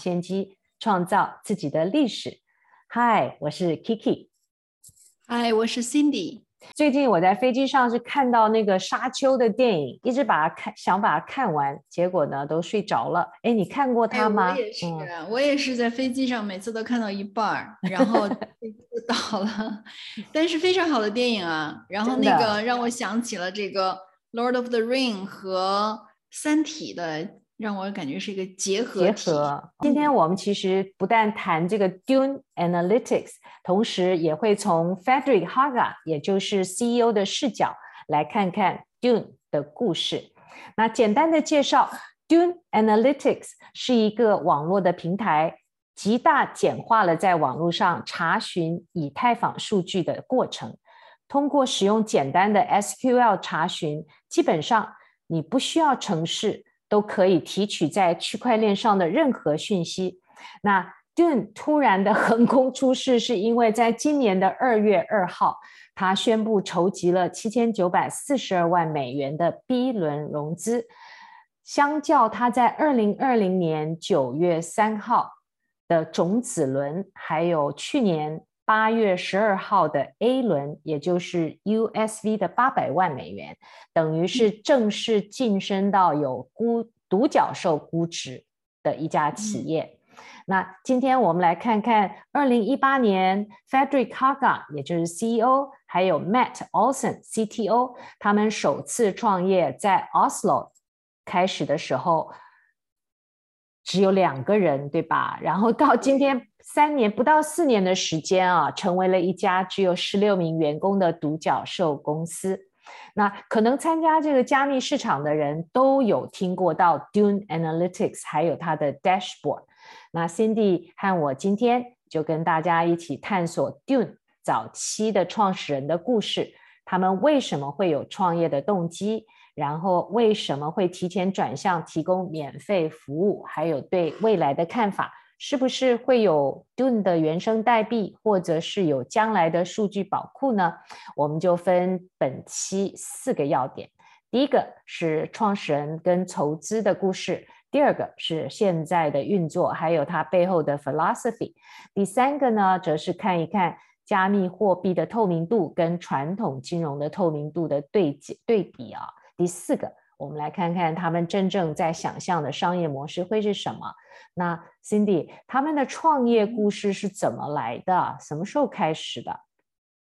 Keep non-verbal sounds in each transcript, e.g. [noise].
先机，创造自己的历史。嗨，我是 Kiki。嗨，我是 Cindy。最近我在飞机上是看到那个沙丘的电影，一直把它看，想把它看完，结果呢都睡着了。哎，你看过它吗？哎、我也是、嗯，我也是在飞机上，每次都看到一半儿，然后就倒了。[laughs] 但是非常好的电影啊，然后那个让我想起了这个《Lord of the Ring》和《三体》的。让我感觉是一个结合。结合。今天我们其实不但谈这个 Dune Analytics，同时也会从 Frederick Haga，也就是 CEO 的视角来看看 Dune 的故事。那简单的介绍，Dune Analytics 是一个网络的平台，极大简化了在网络上查询以太坊数据的过程。通过使用简单的 SQL 查询，基本上你不需要程式。都可以提取在区块链上的任何讯息。那 Dune 突然的横空出世，是因为在今年的二月二号，他宣布筹集了七千九百四十二万美元的 B 轮融资，相较他在二零二零年九月三号的种子轮，还有去年。八月十二号的 A 轮，也就是 USV 的八百万美元，等于是正式晋升到有估独角兽估值的一家企业。嗯。那今天我们来看看二零一八年 Frederick Haga，也就是 CEO，还有 Matt Olson CTO，他们首次创业在 Oslo 开始的时候，只有两个人，对吧？[laughs] 然后到今天。三年不到四年的时间啊，成为了一家只有十六名员工的独角兽公司。那可能参加这个加密市场的人都有听过到 Dune Analytics，还有它的 Dashboard。那 Cindy 和我今天就跟大家一起探索 Dune 早期的创始人的故事，他们为什么会有创业的动机，然后为什么会提前转向提供免费服务，还有对未来的看法。是不是会有 Dune 的原生代币，或者是有将来的数据宝库呢？我们就分本期四个要点：第一个是创始人跟筹资的故事；第二个是现在的运作，还有它背后的 philosophy；第三个呢，则是看一看加密货币的透明度跟传统金融的透明度的对比对比啊；第四个。我们来看看他们真正在想象的商业模式会是什么。那 Cindy，他们的创业故事是怎么来的？什么时候开始的？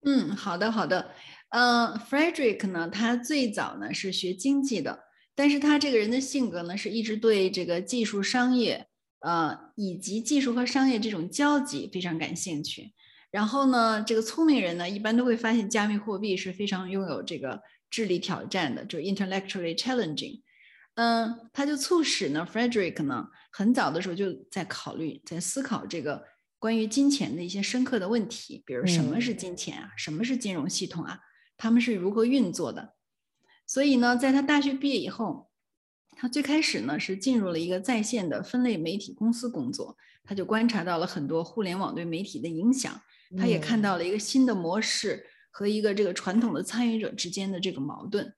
嗯，好的，好的。呃，Frederick 呢，他最早呢是学经济的，但是他这个人的性格呢，是一直对这个技术、商业，呃，以及技术和商业这种交集非常感兴趣。然后呢，这个聪明人呢，一般都会发现加密货币是非常拥有这个。智力挑战的，就 intellectually challenging，嗯，他就促使呢，Frederick 呢，很早的时候就在考虑，在思考这个关于金钱的一些深刻的问题，比如什么是金钱啊，什么是金融系统啊，他们是如何运作的。所以呢，在他大学毕业以后，他最开始呢是进入了一个在线的分类媒体公司工作，他就观察到了很多互联网对媒体的影响，他也看到了一个新的模式。和一个这个传统的参与者之间的这个矛盾，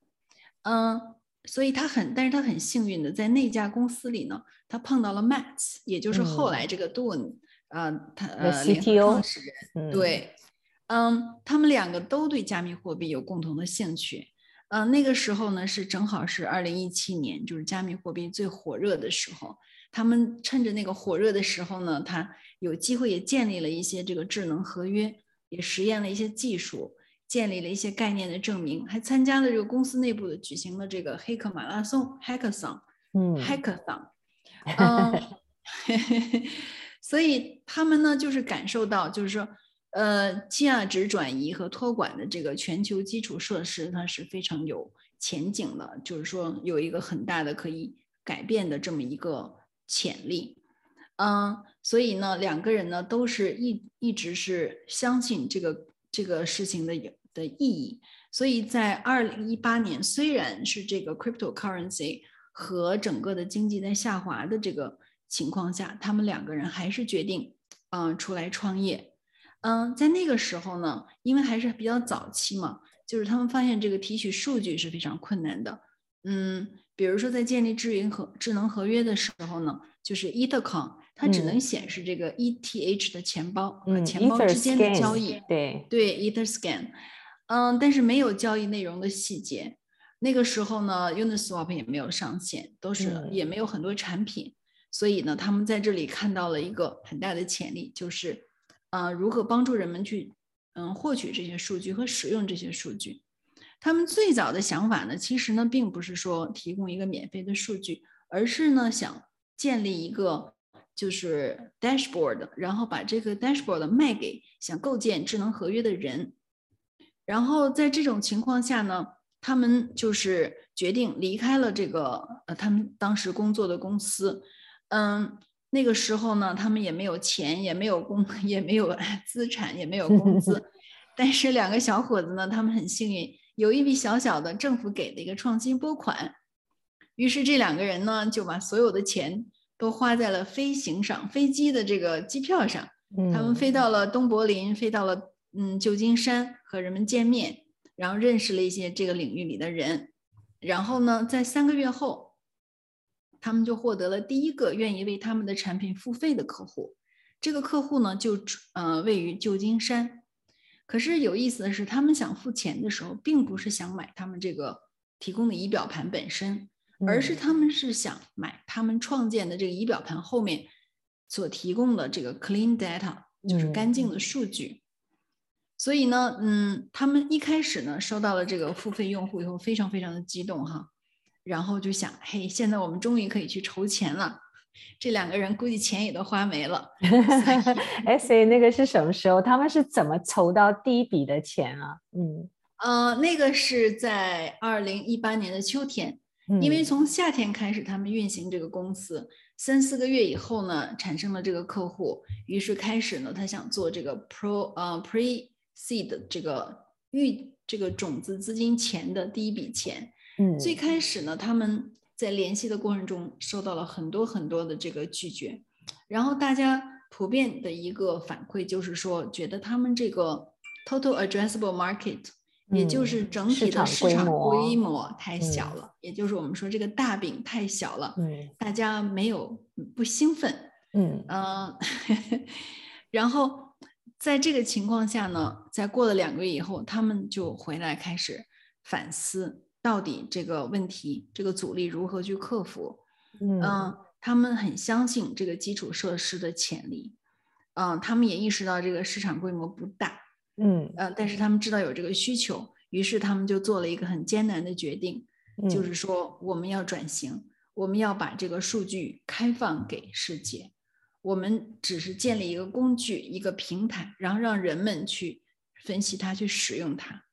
嗯，所以他很，但是他很幸运的在那家公司里呢，他碰到了 Matt，也就是后来这个 Dune，呃，他呃联合创始人，对，嗯，他们两个都对加密货币有共同的兴趣，嗯，那个时候呢是正好是二零一七年，就是加密货币最火热的时候，他们趁着那个火热的时候呢，他有机会也建立了一些这个智能合约，也实验了一些技术。建立了一些概念的证明，还参加了这个公司内部的举行了这个黑客马拉松 （Hackathon）。嗯，Hackathon。[laughs] 嗯，[laughs] 所以他们呢，就是感受到，就是说，呃，价值转移和托管的这个全球基础设施，它是非常有前景的，就是说有一个很大的可以改变的这么一个潜力。嗯，所以呢，两个人呢，都是一一直是相信这个这个事情的有。的意义，所以在二零一八年，虽然是这个 cryptocurrency 和整个的经济在下滑的这个情况下，他们两个人还是决定，嗯、呃，出来创业。嗯，在那个时候呢，因为还是比较早期嘛，就是他们发现这个提取数据是非常困难的。嗯，比如说在建立智云和智能合约的时候呢，就是 EtherCon，它只能显示这个 ETH 的钱包和钱包之间的交易。嗯、对对，EtherScan。嗯，但是没有交易内容的细节。那个时候呢，Uniswap 也没有上线，都是也没有很多产品，嗯、所以呢，他们在这里看到了一个很大的潜力，就是。呃，如何帮助人们去嗯获取这些数据和使用这些数据？他们最早的想法呢，其实呢，并不是说提供一个免费的数据，而是呢，想建立一个就是 dashboard，然后把这个 dashboard 卖给想构建智能合约的人。然后在这种情况下呢，他们就是决定离开了这个呃他们当时工作的公司，嗯。那个时候呢，他们也没有钱，也没有工，[laughs] 也没有 [laughs] 资产，也没有工资。[laughs] 但是两个小伙子呢，他们很幸运，有一笔小小的政府给的一个创新拨款。于是这两个人呢，就把所有的钱都花在了飞行上，飞机的这个机票上。他们飞到了东柏林，飞到了嗯旧金山，和人们见面，然后认识了一些这个领域里的人。然后呢，在三个月后。他们就获得了第一个愿意为他们的产品付费的客户，这个客户呢就呃位于旧金山。可是有意思的是，他们想付钱的时候，并不是想买他们这个提供的仪表盘本身，而是他们是想买他们创建的这个仪表盘后面所提供的这个 clean data，就是干净的数据。所以呢，嗯，他们一开始呢收到了这个付费用户以后，非常非常的激动哈。然后就想，嘿，现在我们终于可以去筹钱了。这两个人估计钱也都花没了。[laughs] 哎，所以那个是什么时候？他们是怎么筹到第一笔的钱啊？嗯，呃，那个是在二零一八年的秋天，嗯，因为从夏天开始他们运行这个公司，三四个月以后呢，产生了这个客户，于是开始呢，他想做这个 pro 呃 pre seed 这个预这个种子资金钱的第一笔钱。嗯最开始呢，他们在联系的过程中受到了很多很多的这个拒绝，然后大家普遍的一个反馈就是说，觉得他们这个 total addressable market，也就是整体的市场规模太小了，也就是我们说这个大饼太小了，大家没有不兴奋，嗯。嗯，[laughs] 然后在这个情况下呢，在过了两个月以后，他们就回来开始反思。到底这个问题，这个阻力如何去克服？嗯，嗯，他们很相信这个基础设施的潜力，嗯，他们也意识到这个市场规模不大，嗯，呃，但是他们知道有这个需求，于是他们就做了一个很艰难的决定，就是说我们要转型，我们要把这个数据开放给世界，我们只是建立一个工具，一个平台，然后让人们去分析它，去使用它。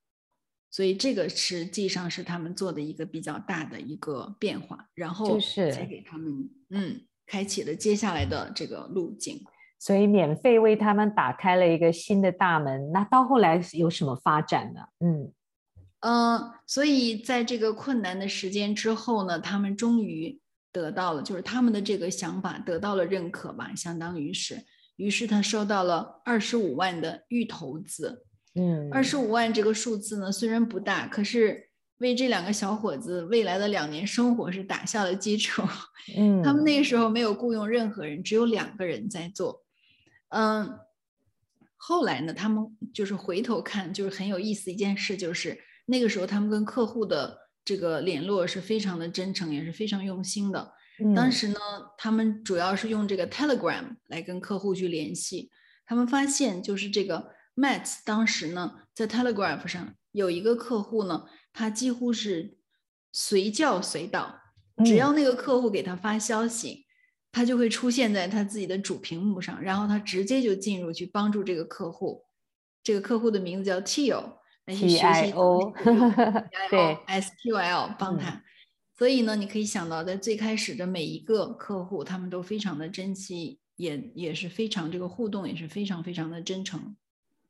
所以这个实际上是他们做的一个比较大的一个变化，然后才给他们嗯开启了接下来的这个路径。所以免费为他们打开了一个新的大门。那到后来有什么发展呢？嗯嗯、呃，所以在这个困难的时间之后呢，他们终于得到了，就是他们的这个想法得到了认可吧，相当于是。于是他收到了二十五万的预投资。嗯，二十五万这个数字呢，虽然不大，可是为这两个小伙子未来的两年生活是打下了基础。嗯，他们那个时候没有雇佣任何人，只有两个人在做。嗯，后来呢，他们就是回头看，就是很有意思一件事，就是那个时候他们跟客户的这个联络是非常的真诚，也是非常用心的。当时呢，他们主要是用这个 Telegram 来跟客户去联系，他们发现就是这个。Matt 当时呢，在 Telegraph 上有一个客户呢，他几乎是随叫随到，只要那个客户给他发消息，嗯，他就会出现在他自己的主屏幕上，然后他直接就进入去帮助这个客户。这个客户的名字叫 Tio，来去学习 T-I-O，[laughs] 对，SQL 帮他。所以呢，你可以想到，在最开始的每一个客户，他们都非常的珍惜，也也是非常这个互动也是非常非常的真诚。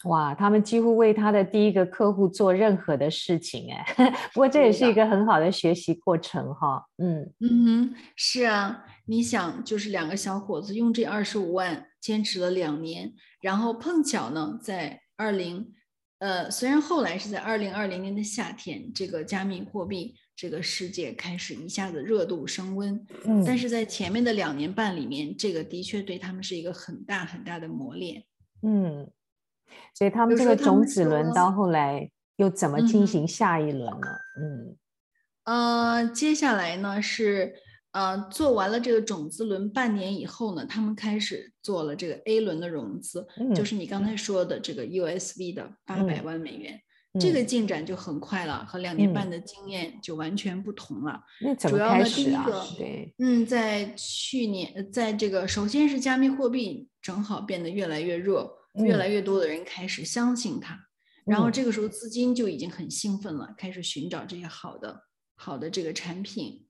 哇，他们几乎为他的第一个客户做任何的事情哎，[laughs] 不过这也是一个很好的学习过程哈。嗯嗯哼，是啊，你想，就是两个小伙子用这二十五万坚持了两年，然后碰巧呢，在二零呃，虽然后来是在二零二零年的夏天，这个加密货币这个世界开始一下子热度升温，嗯，但是在前面的两年半里面，这个的确对他们是一个很大很大的磨练，嗯。所以他们这个种子轮到后来又怎么进行下一轮呢？嗯，呃，接下来呢是呃做完了这个种子轮半年以后呢，他们开始做了这个 A 轮的融资，嗯、就是你刚才说的这个 USV 的八百万美元，嗯、这个进展就很快了，和两年半的经验就完全不同了。那、嗯、主要呢，第一个，对，嗯，在去年，在这个首先是加密货币正好变得越来越热。越来越多的人开始相信他，嗯、然后这个时候资金就已经很兴奋了，嗯、开始寻找这些好的、好的这个产品。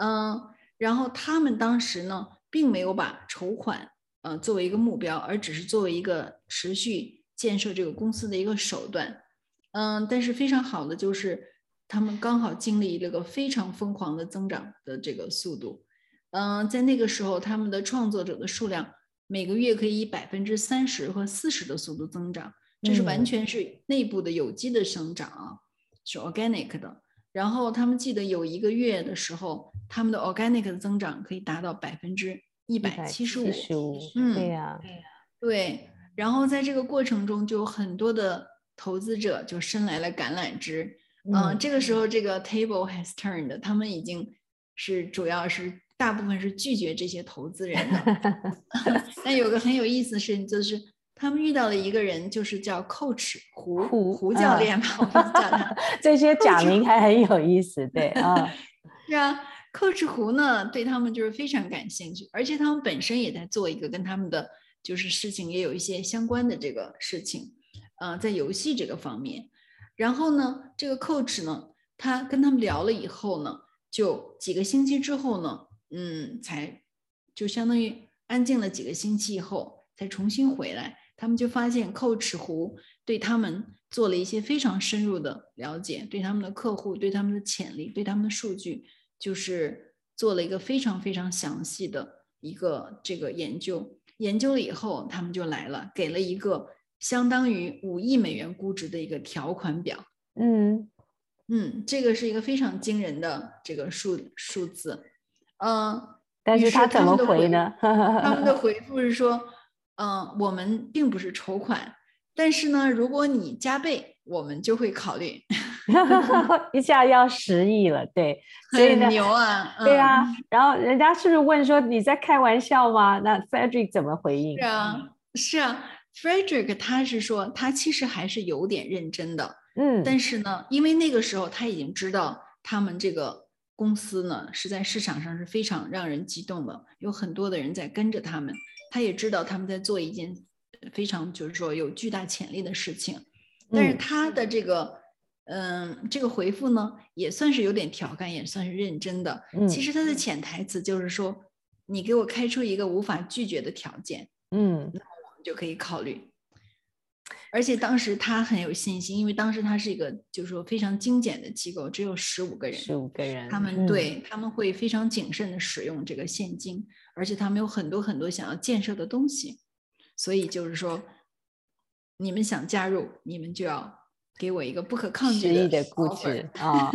嗯，然后他们当时呢，并没有把筹款呃作为一个目标，而只是作为一个持续建设这个公司的一个手段。嗯，但是非常好的就是他们刚好经历了一个非常疯狂的增长的这个速度。嗯，在那个时候，他们的创作者的数量。每个月可以以百分之三十和四十的速度增长，这是完全是内部的有机的生长啊，嗯、是 organic 的。然后他们记得有一个月的时候，他们的 organic 的增长可以达到百分之一百七十五。嗯，对呀，对。然后在这个过程中，就有很多的投资者就伸来了橄榄枝。嗯、呃，这个时候这个 table has turned，他们已经是主要是。大部分是拒绝这些投资人的，[laughs] 但有个很有意思的事情，就是他们遇到了一个人，就是叫 Coach 胡胡胡教练嘛，我们叫他。[laughs] 这些假名还很有意思，对啊，[laughs] 是啊，Coach 胡呢，对他们就是非常感兴趣，而且他们本身也在做一个跟他们的就是事情也有一些相关的这个事情，呃，在游戏这个方面。然后呢，这个 Coach 呢，他跟他们聊了以后呢，就几个星期之后呢。嗯，才就相当于安静了几个星期以后，才重新回来。他们就发现，Coach 胡对他们做了一些非常深入的了解，对他们的客户、对他们的潜力、对他们的数据，就是做了一个非常非常详细的一个这个研究。研究了以后，他们就来了，给了一个相当于五亿美元估值的一个条款表。嗯嗯，这个是一个非常惊人的这个数数字。嗯，但是他怎么回呢？他们的回复是说，嗯，我们并不是筹款，但是呢，如果你加倍，我们就会考虑。[laughs] 一下要十亿了，对，[laughs] 很牛啊，[laughs] 对啊。然后人家是不是问说你在开玩笑吗？那 Frederick 怎么回应？是啊，是啊，Frederick 他是说他其实还是有点认真的，嗯，但是呢，因为那个时候他已经知道他们这个。公司呢是在市场上是非常让人激动的，有很多的人在跟着他们。他也知道他们在做一件非常就是说有巨大潜力的事情。但是他的这个嗯、呃、这个回复呢也算是有点调侃，也算是认真的。其实他的潜台词就是说，你给我开出一个无法拒绝的条件，嗯，那我们就可以考虑。而且当时他很有信心，因为当时他是一个就是说非常精简的机构，只有十五个人，十五个人，他们对、嗯、他们会非常谨慎的使用这个现金，而且他们有很多很多想要建设的东西，所以就是说，你们想加入，你们就要。给我一个不可抗拒的估值啊，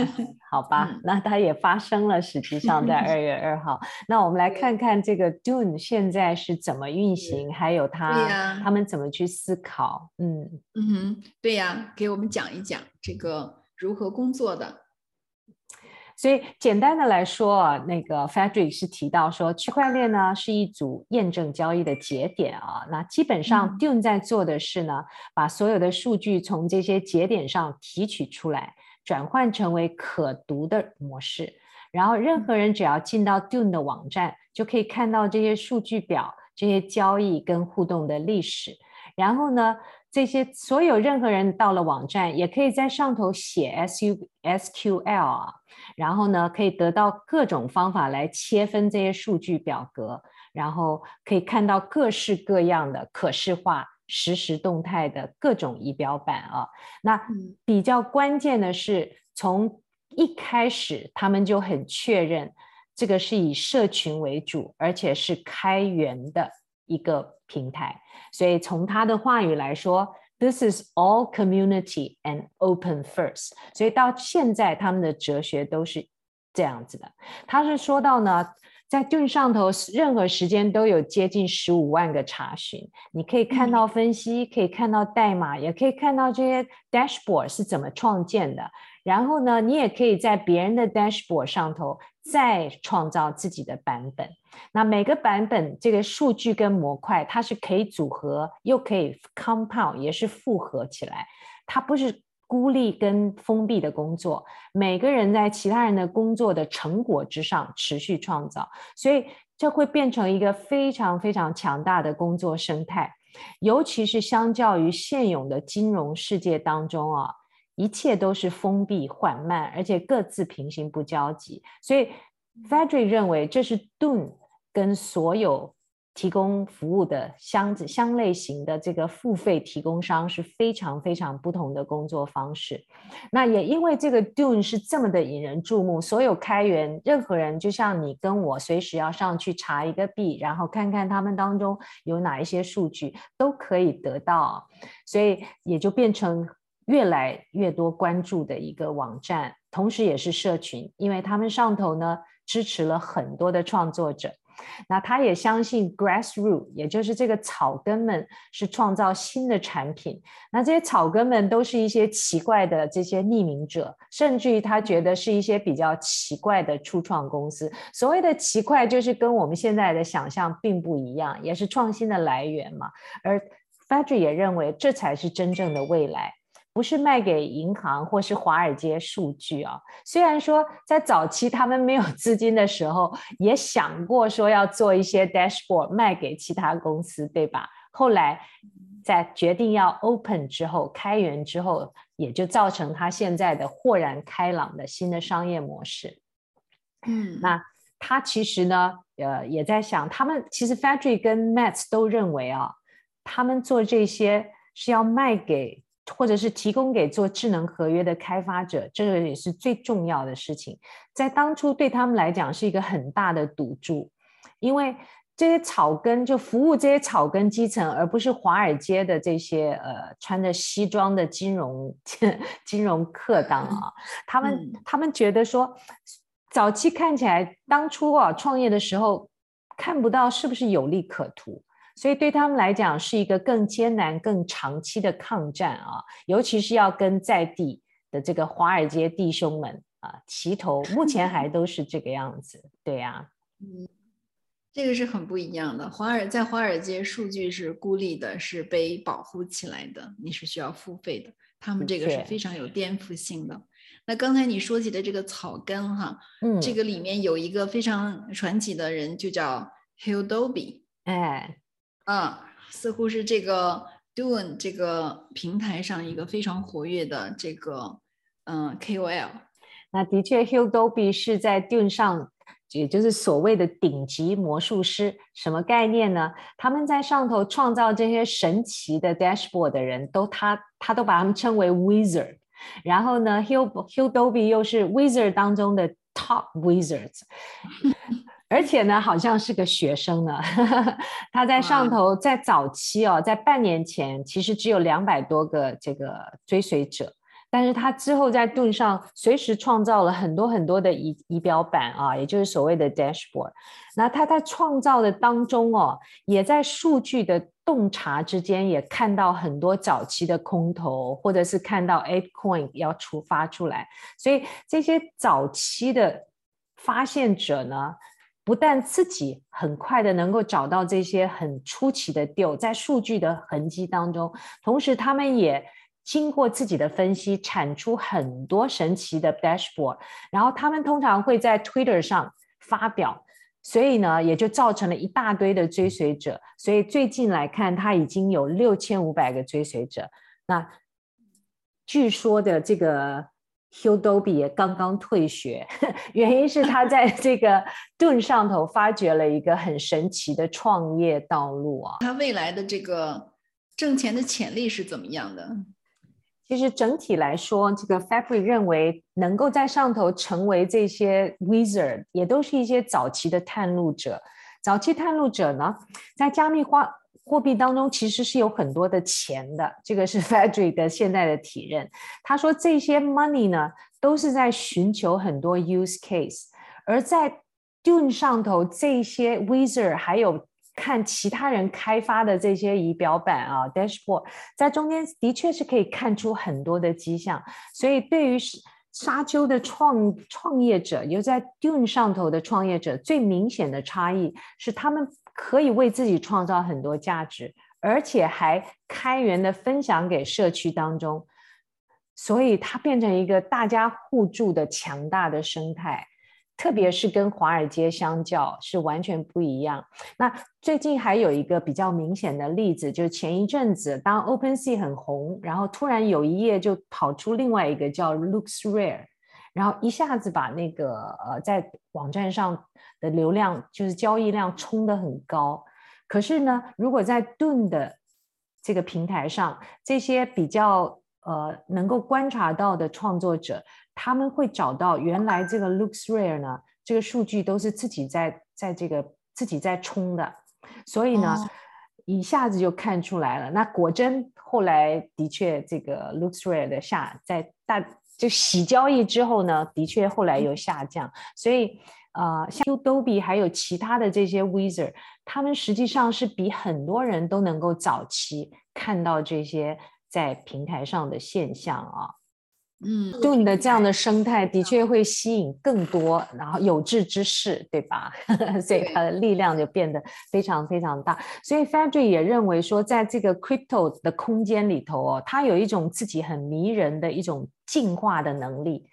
好吧，嗯、那它也发生了。实际上在二月二号，那我们来看看这个 Dune 现在是怎么运行，嗯、还有它、啊、他们怎么去思考。嗯嗯哼，对呀，给我们讲一讲这个如何工作的。所以简单的来说啊，那个 Frederick 是提到说，区块链呢是一组验证交易的节点啊。那基本上 Dune 在做的是呢，把所有的数据从这些节点上提取出来，转换成为可读的模式，然后任何人只要进到 Dune 的网站，就可以看到这些数据表、这些交易跟互动的历史。然后呢，这些所有任何人到了网站，也可以在上头写 S U S Q L 啊。然后呢，可以得到各种方法来切分这些数据表格，然后可以看到各式各样的可视化实时动态的各种仪表板啊。那比较关键的是，从一开始他们就很确认，这个是以社群为主，而且是开源的一个平台。所以从他的话语来说，This is all community and open first。所以到现在他们的哲学都是这样子的。他是说到呢。在 Dune 上头，任何时间都有接近十五万个查询，你可以看到分析，可以看到代码，也可以看到这些 dashboard 是怎么创建的。然后呢，你也可以在别人的 dashboard 上头再创造自己的版本。那每个版本这个数据跟模块，它是可以组合，又可以 compound，也是复合起来，它不是。孤立跟封闭的工作，每个人在其他人的工作的成果之上持续创造，所以这会变成一个非常非常强大的工作生态。尤其是相较于现有的金融世界当中啊，一切都是封闭、缓慢，而且各自平行不交集。所以 Frederick 认为这是 Dune 跟所有。提供服务的相相类型的这个付费提供商是非常非常不同的工作方式。那也因为这个 Dune 是这么的引人注目，所有开源任何人，就像你跟我，随时要上去查一个币，然后看看他们当中有哪一些数据都可以得到，所以也就变成越来越多关注的一个网站，同时也是社群，因为他们上头呢支持了很多的创作者。那他也相信 grassroot，也就是这个草根们是创造新的产品。那这些草根们都是一些奇怪的这些匿名者，甚至于他觉得是一些比较奇怪的初创公司。所谓的奇怪，就是跟我们现在的想象并不一样，也是创新的来源嘛。而 Frederick 也认为，这才是真正的未来。不是卖给银行或是华尔街数据啊。虽然说在早期他们没有资金的时候，也想过说要做一些 dashboard 卖给其他公司，对吧？后来在决定要 open 之后，开源之后，也就造成他现在的豁然开朗的新的商业模式。嗯，那他其实呢，呃，也在想，他们其实 Frederick 跟 Matt 都认为啊，他们做这些是要卖给。或者是提供给做智能合约的开发者，这个也是最重要的事情。在当初对他们来讲是一个很大的赌注，因为这些草根就服务这些草根基层，而不是华尔街的这些呃穿着西装的金融 [laughs] 金融客当啊。[laughs] 他们他们觉得说，早期看起来当初啊创业的时候看不到是不是有利可图。所以对他们来讲是一个更艰难、更长期的抗战啊，尤其是要跟在地的这个华尔街弟兄们啊齐头，目前还 [laughs] 都是这个样子，对呀、啊，嗯，这个是很不一样的。华尔在华尔街，数据是孤立的，是被保护起来的，你是需要付费的。他们这个是非常有颠覆性的。那刚才你说起的这个草根哈，嗯，这个里面有一个非常传奇的人，就叫 Hill Dobie 哎。嗯，似乎是这个 Dune 这个平台上一个非常活跃的这个嗯 KOL。那的确，Hugh Dobie 是在 Dune 上，也就是所谓的顶级魔术师。什么概念呢？他们在上头创造这些神奇的 dashboard 的人都他他都把他们称为 Wizard。然后呢，Hugh Hugh Dobie 又是 Wizard 当中的 Top Wizards。而且呢，好像是个学生呢。[laughs] 他在上头，在早期哦，在半年前，其实只有两百多个这个追随者。但是他之后在 Dune 上随时创造了很多很多的仪仪表板啊，也就是所谓的 dashboard。那他在创造的当中哦，也在数据的洞察之间，也看到很多早期的空头，或者是看到 ApeCoin 要出发出来。所以这些早期的发现者呢，不但自己很快的能够找到这些很出奇的 due 在数据的痕迹当中，同时他们也经过自己的分析，产出很多神奇的 dashboard，然后他们通常会在 Twitter 上发表，所以呢，也就造成了一大堆的追随者。所以最近来看，他已经有六千五百个追随者。那据说的这个。Hugh Dobie 也刚刚退学，[laughs] 原因是他在这个 Dune 上头发掘了一个很神奇的创业道路啊。他未来的这个挣钱的潜力是怎么样的？其实整体来说，这个 Fabric 认为能够在上头成为这些 Wizard，也都是一些早期的探路者。早期探路者呢，在加密货货币当中其实是有很多的钱的。这个是 [laughs] Fabric 的现在的体认。他说这些 money 呢，都是在寻求很多 use case，而在 Dune 上头这些 Wizard 还有。看其他人开发的这些仪表板啊，dashboard，在中间的确是可以看出很多的迹象。所以，对于沙丘的创创业者，有在 Dune 上头的创业者，最明显的差异是，他们可以为自己创造很多价值，而且还开源的分享给社区当中，所以它变成一个大家互助的强大的生态。特别是跟华尔街相较是完全不一样。那最近还有一个比较明显的例子，就是前一阵子当 OpenSea 很红，然后突然有一页就跑出另外一个叫 LooksRare，然后一下子把那个呃在网站上的流量就是交易量冲得很高。可是呢，如果在 Dune 的这个平台上，这些比较呃能够观察到的创作者。他们会找到原来这个 LooksRare 呢，这个数据都是自己在在这个自己在冲的，所以呢，哦、一下子就看出来了。那果真后来的确这个 LooksRare 的下在大就洗交易之后呢，的确后来又下降。所以呃，像 Adobe 还有其他的这些 Wizard，他们实际上是比很多人都能够早期看到这些在平台上的现象啊。嗯，Dune 的这样的生态的确会吸引更多然后有志之士，对吧？[laughs] 所以它的力量就变得非常非常大。所以 Fabric 也认为说，在这个 Crypto 的空间里头哦，它有一种自己很迷人的一种进化的能力。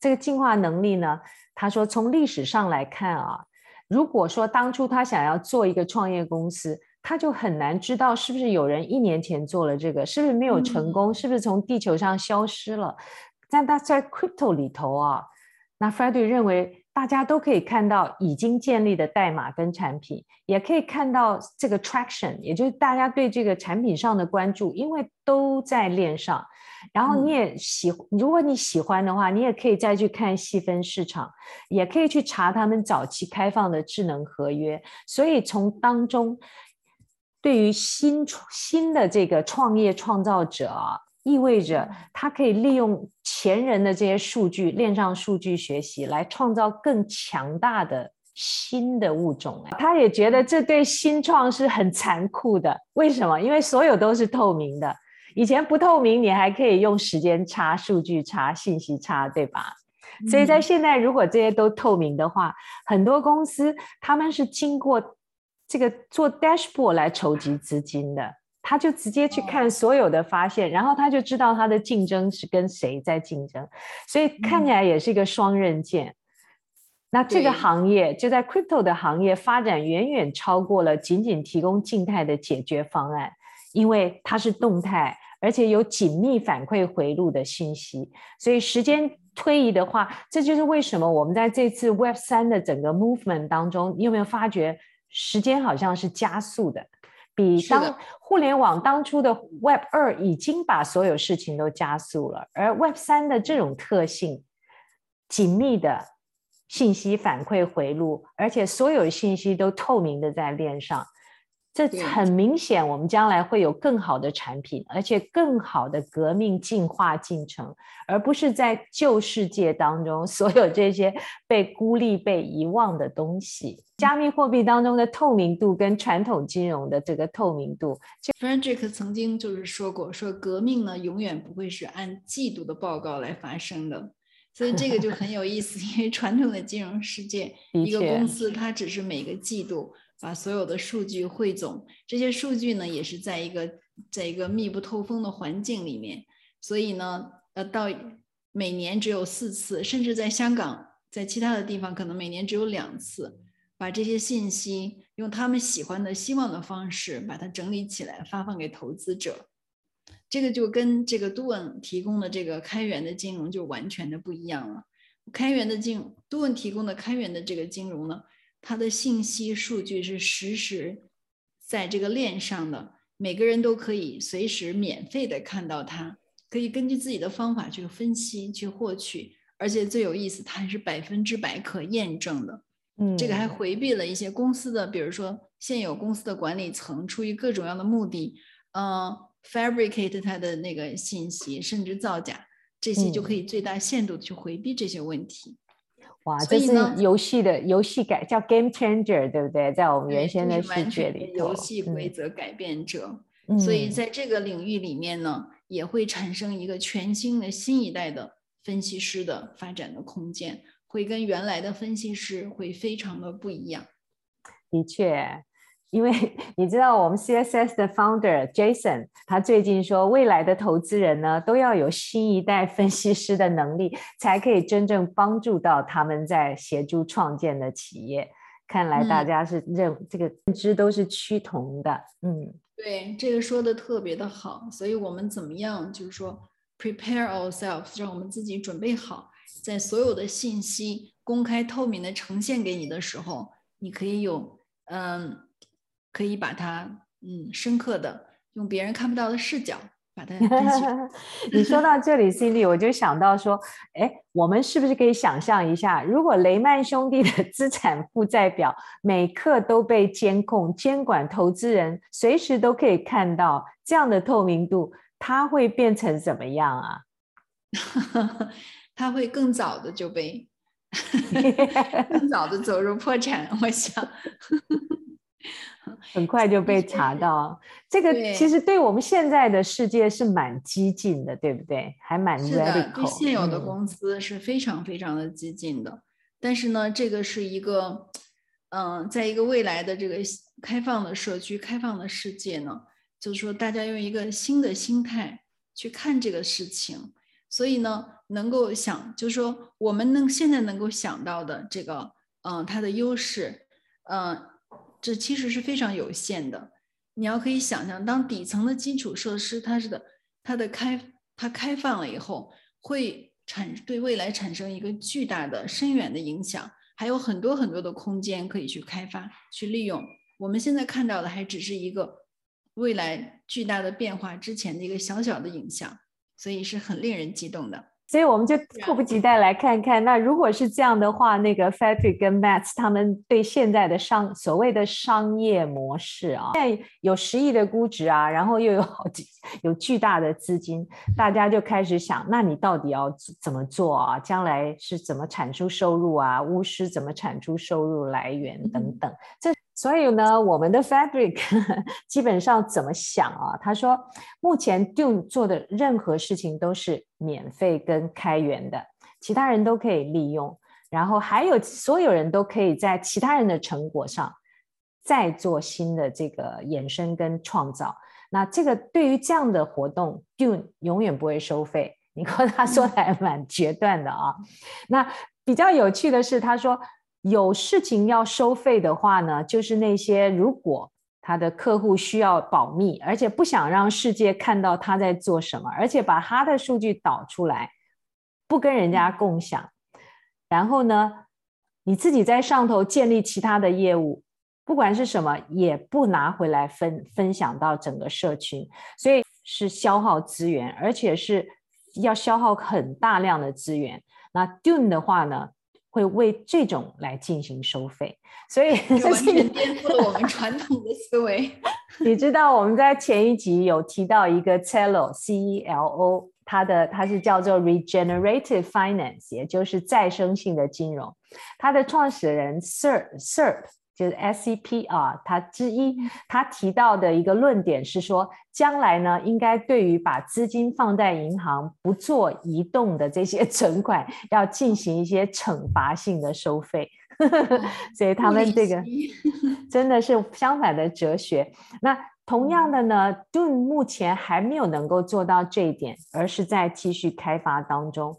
这个进化能力呢，他说从历史上来看啊，如果说当初他想要做一个创业公司。他就很难知道是不是有人一年前做了这个，是不是没有成功，是不是从地球上消失了？但他在 crypto 里头啊，那 Freddy 认为大家都可以看到已经建立的代码跟产品，也可以看到这个 traction，也就是大家对这个产品上的关注，因为都在链上。然后你也喜，如果你喜欢的话，你也可以再去看细分市场，也可以去查他们早期开放的智能合约，所以从当中。对于新新的这个创业创造者啊，意味着他可以利用前人的这些数据，链上数据学习，来创造更强大的新的物种。他也觉得这对新创是很残酷的。为什么？因为所有都是透明的，以前不透明，你还可以用时间差、数据差、信息差，对吧？所以在现在，如果这些都透明的话，很多公司他们是经过。这个做 dashboard 来筹集资金的，他就直接去看所有的发现，然后他就知道他的竞争是跟谁在竞争，所以看起来也是一个双刃剑。那这个行业就在 crypto 的行业发展远远超过了仅仅提供静态的解决方案，因为它是动态，而且有紧密反馈回路的信息。所以时间推移的话，这就是为什么我们在这次 Web 三的整个 movement 当中，你有没有发觉？时间好像是加速的，比当互联网当初的 Web 二已经把所有事情都加速了，而 Web 三的这种特性，紧密的信息反馈回路，而且所有信息都透明的在链上。这很明显，我们将来会有更好的产品，而且更好的革命进化进程，而不是在旧世界当中 [laughs] 所有这些被孤立、被遗忘的东西。加密货币当中的透明度跟传统金融的这个透明度，Frederick 曾经就是说过，说革命呢永远不会是按季度的报告来发生的，所以这个就很有意思，因为传统的金融世界，一个公司它只是每个季度。把所有的数据汇总，这些数据呢，也是在一个在一个密不透风的环境里面，所以呢，呃，到每年只有四次，甚至在香港，在其他的地方可能每年只有两次，把这些信息用他们喜欢的、希望的方式把它整理起来，发放给投资者。这个就跟这个 Dune 提供的这个开源的金融就完全的不一样了。开源的金 Dune 提供的开源的这个金融呢，它的信息数据是实时在这个链上的，每个人都可以随时免费的看到它，可以根据自己的方法去分析、去获取，而且最有意思，它还是百分之百可验证的。嗯，这个还回避了一些公司的，比如说现有公司的管理层出于各种各样的目的，嗯、呃，fabricate 它的那个信息，甚至造假，这些就可以最大限度的去回避这些问题。哇，这是游戏的游戏改叫 game changer，对不对？在我们原先的世界里，游戏规则改变者。嗯、所以在这个领域里面呢，也会产生一个全新的新一代的分析师的发展的空间，会跟原来的分析师会非常的不一样。的确。因为 [laughs] 你知道，我们 CSS 的 founder Jason，他最近说，未来的投资人呢，都要有新一代分析师的能力，才可以真正帮助到他们在协助创建的企业。看来大家是认、嗯、这个认知都是趋同的。嗯，对，这个说的特别的好。所以我们怎么样，就是说 prepare ourselves，让我们自己准备好，在所有的信息公开透明的呈现给你的时候，你可以有嗯。可以把它，嗯，深刻的用别人看不到的视角把它。[laughs] [laughs] 你说到这里，[laughs] Cindy，我就想到说，哎，我们是不是可以想象一下，如果雷曼兄弟的资产负债表每刻都被监控、监管，投资人随时都可以看到这样的透明度，它会变成怎么样啊？它会更早的就被更早的走入破产，我想。[laughs] 很快就被查 [laughs] 到，这个其实对我们现在的世界是蛮激进的，对不对？还蛮 radical。对现有的公司是非常非常的激进的，嗯、但是呢，这个是一个，嗯、呃，在一个未来的这个开放的社区、开放的世界呢，就是说大家用一个新的心态去看这个事情，所以呢，能够想，就是说我们能现在能够想到的这个，嗯、呃，它的优势，嗯、呃。这其实是非常有限的。你要可以想象，当底层的基础设施它是的，它的开它开放了以后，会产对未来产生一个巨大的、深远的影响，还有很多很多的空间可以去开发、去利用。我们现在看到的还只是一个未来巨大的变化之前的一个小小的影响，所以是很令人激动的。所以我们就迫不及待来看看，那如果是这样的话，那个 Frederick 跟 Matt 他们对现在的商所谓的商业模式啊，现在有十亿的估值啊，然后又有好几有巨大的资金，大家就开始想，那你到底要怎么做啊？将来是怎么产出收入啊？巫师怎么产出收入来源等等，这。所以呢，我们的 Fabric [laughs] 基本上怎么想啊？他说，目前 Dune 做的任何事情都是免费跟开源的，其他人都可以利用，然后还有所有人都可以在其他人的成果上再做新的这个衍生跟创造。那这个对于这样的活动，Dune 永远不会收费。你看他说的还蛮决断的啊。那比较有趣的是，他说。有事情要收费的话呢，就是那些如果他的客户需要保密，而且不想让世界看到他在做什么，而且把他的数据导出来，不跟人家共享，然后呢，你自己在上头建立其他的业务，不管是什么，也不拿回来分分享到整个社群，所以是消耗资源，而且是要消耗很大量的资源。那 Dune 的话呢，会为这种来进行收费，所以这完全颠覆了我们 [laughs] 传统的思维。你知道我们在前一集有提到一个 Celo C E L O，它的它是叫做 Regenerative Finance，也就是再生性的金融。它的创始人 Sir Sir。就是 SCP 啊它之一，他提到的一个论点是说，将来呢，应该对于把资金放在银行不做移动的这些存款，要进行一些惩罚性的收费。[laughs] 所以他们这个 [laughs] [laughs] 真的是相反的哲学。那同样的呢，Dune 目前还没有能够做到这一点，而是在继续开发当中。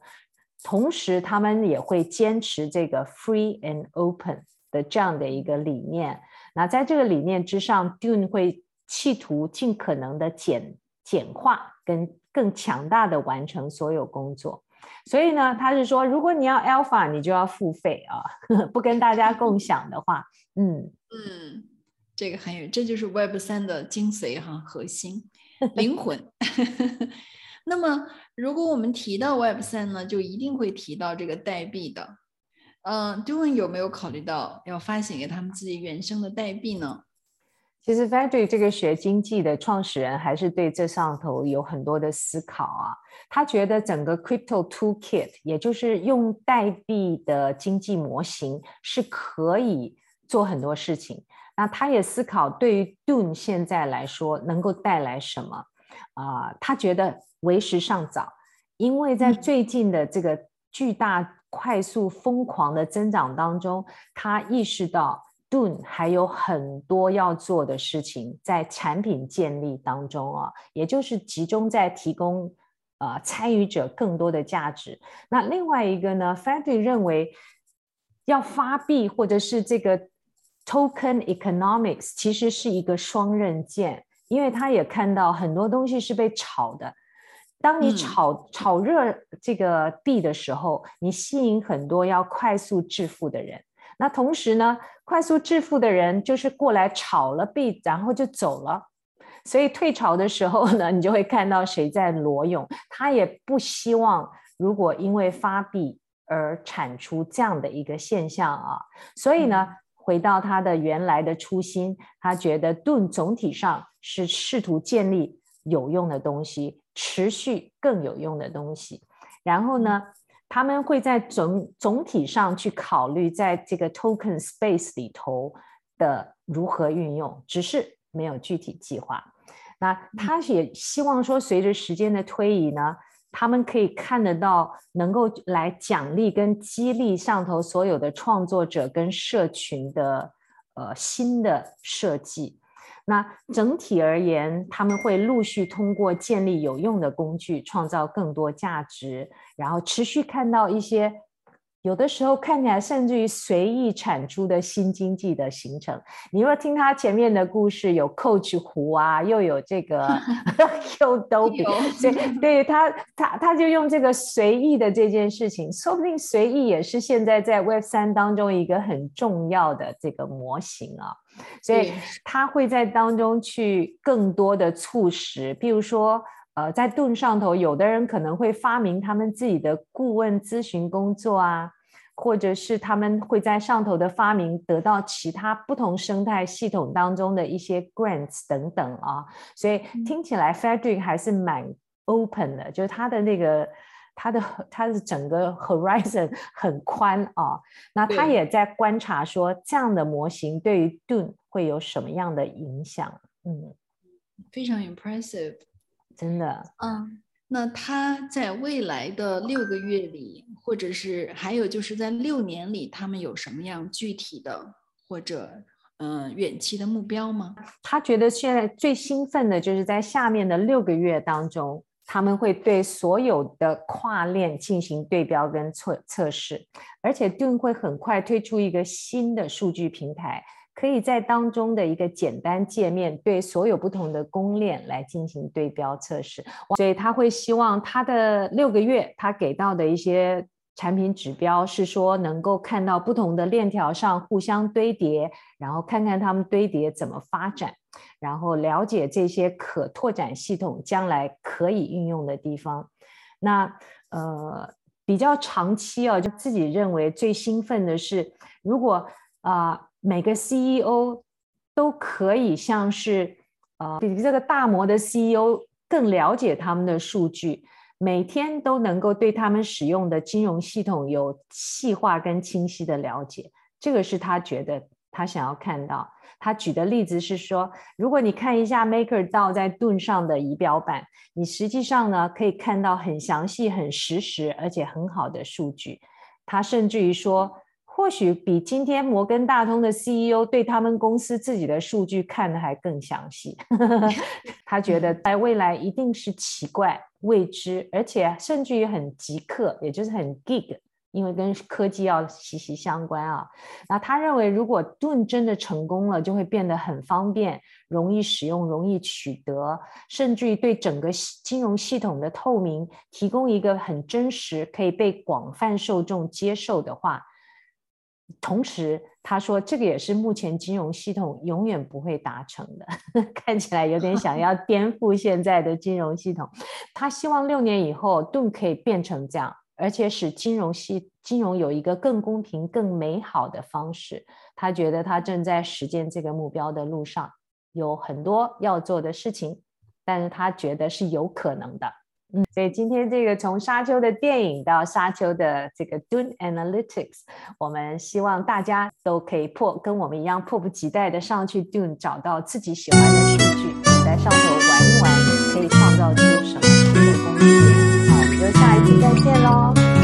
同时，他们也会坚持这个 Free and Open。的这样的一个理念，那在这个理念之上，Dune 会企图尽可能的简简化跟更强大的完成所有工作。所以呢，他是说，如果你要 Alpha，你就要付费啊，[laughs] 不跟大家共 [laughs] 享的话，嗯嗯，这个很有，这就是 Web 三的精髓哈，核心灵 [laughs] 魂。那么，如果我们提到 Web 三呢，就一定会提到这个代币的。嗯，Dune 有没有考虑到要发行给他们自己原生的代币呢？其实 Frederick 这个学经济的创始人还是对这上头有很多的思考啊。他觉得整个 Crypto Toolkit，也就是用代币的经济模型，是可以做很多事情。那他也思考，对于 Dune 现在来说能够带来什么啊、呃？他觉得为时尚早，因为在最近的这个巨大、快速、疯狂的增长当中，他意识到 Dun 还有很多要做的事情，在产品建立当中啊，也就是集中在提供、呃、参与者更多的价值。那另外一个呢，Frederick 认为要发币或者是这个。Token economics 其实是一个双刃剑，因为他也看到很多东西是被炒的。当你炒、嗯、炒热这个币的时候，你吸引很多要快速致富的人。那同时呢，快速致富的人就是过来炒了币，然后就走了。所以退潮的时候呢，你就会看到谁在裸泳。他也不希望如果因为发币而产出这样的一个现象啊。所以呢。嗯回到他的原来的初心，他觉得 Dune 总体上是试图建立有用的东西，持续更有用的东西。然后呢，他们会在总总体上去考虑在这个 token space 里头的如何运用，只是没有具体计划。那他也希望说，随着时间的推移呢。他们可以看得到，能够来奖励跟激励上头所有的创作者跟社群的呃新的设计。那整体而言，他们会陆续通过建立有用的工具，创造更多价值，然后持续看到一些。有的时候看起来甚至于随意产出的新经济的形成。你若听他前面的故事，有 Coach 湖啊，又有这个 [laughs] 又都比，所以对他他他就用这个随意的这件事情，说不定随意也是现在在 Web 三当中一个很重要的这个模型啊。所以他会在当中去更多的促使，比如说。呃，在 Dune 上头，有的人可能会发明他们自己的顾问咨询工作啊，或者是他们会在上头的发明得到其他不同生态系统当中的一些 grants 等等啊，所以听起来 Frederick 还是蛮 open 的，嗯、就是他的那个他的他的整个 horizon [laughs] 很宽啊。那他也在观察说，这样的模型对于 Dune 会有什么样的影响？嗯，非常 impressive。真的，嗯，那他在未来的六个月里，或者是还有就是在六年里，他们有什么样具体的或者嗯远期的目标吗？他觉得现在最兴奋的就是在下面的六个月当中，他们会对所有的跨链进行对标跟测测试，而且 Dune 会很快推出一个新的数据平台。可以在当中的一个简单界面，对所有不同的公链来进行对标测试，所以他会希望他的六个月，他给到的一些产品指标是说，能够看到不同的链条上互相堆叠，然后看看他们堆叠怎么发展，然后了解这些可拓展系统将来可以运用的地方。那呃比较长期哦，就自己认为最兴奋的是，如果啊。每个 CEO 都可以像是，呃，比这个大摩的 CEO 更了解他们的数据，每天都能够对他们使用的金融系统有细化跟清晰的了解。这个是他觉得他想要看到。他举的例子是说，如果你看一下 MakerDAO 在盾上的仪表板，你实际上呢可以看到很详细、很实时而且很好的数据。他甚至于说。或许比今天摩根大通的 CEO 对他们公司自己的数据看得还更详细。[laughs] 他觉得在未来一定是奇怪、未知，而且甚至于很极客，也就是很 geek，因为跟科技要息息相关啊。那他认为，如果盾真的成功了，就会变得很方便、容易使用、容易取得，甚至于对整个金融系统的透明提供一个很真实、可以被广泛受众接受的话。同时，他说这个也是目前金融系统永远不会达成的，[laughs] 看起来有点想要颠覆现在的金融系统。他希望六年以后盾可以变成这样，而且使金融系金融有一个更公平、更美好的方式。他觉得他正在实践这个目标的路上，有很多要做的事情，但是他觉得是有可能的。嗯，所以今天这个从沙丘的电影到沙丘的这个 Dune Analytics，我们希望大家都可以迫跟我们一样迫不及待的上去 Dune 找到自己喜欢的数据，在上头玩一玩，可以创造出什么新的工具。们下一期再见喽。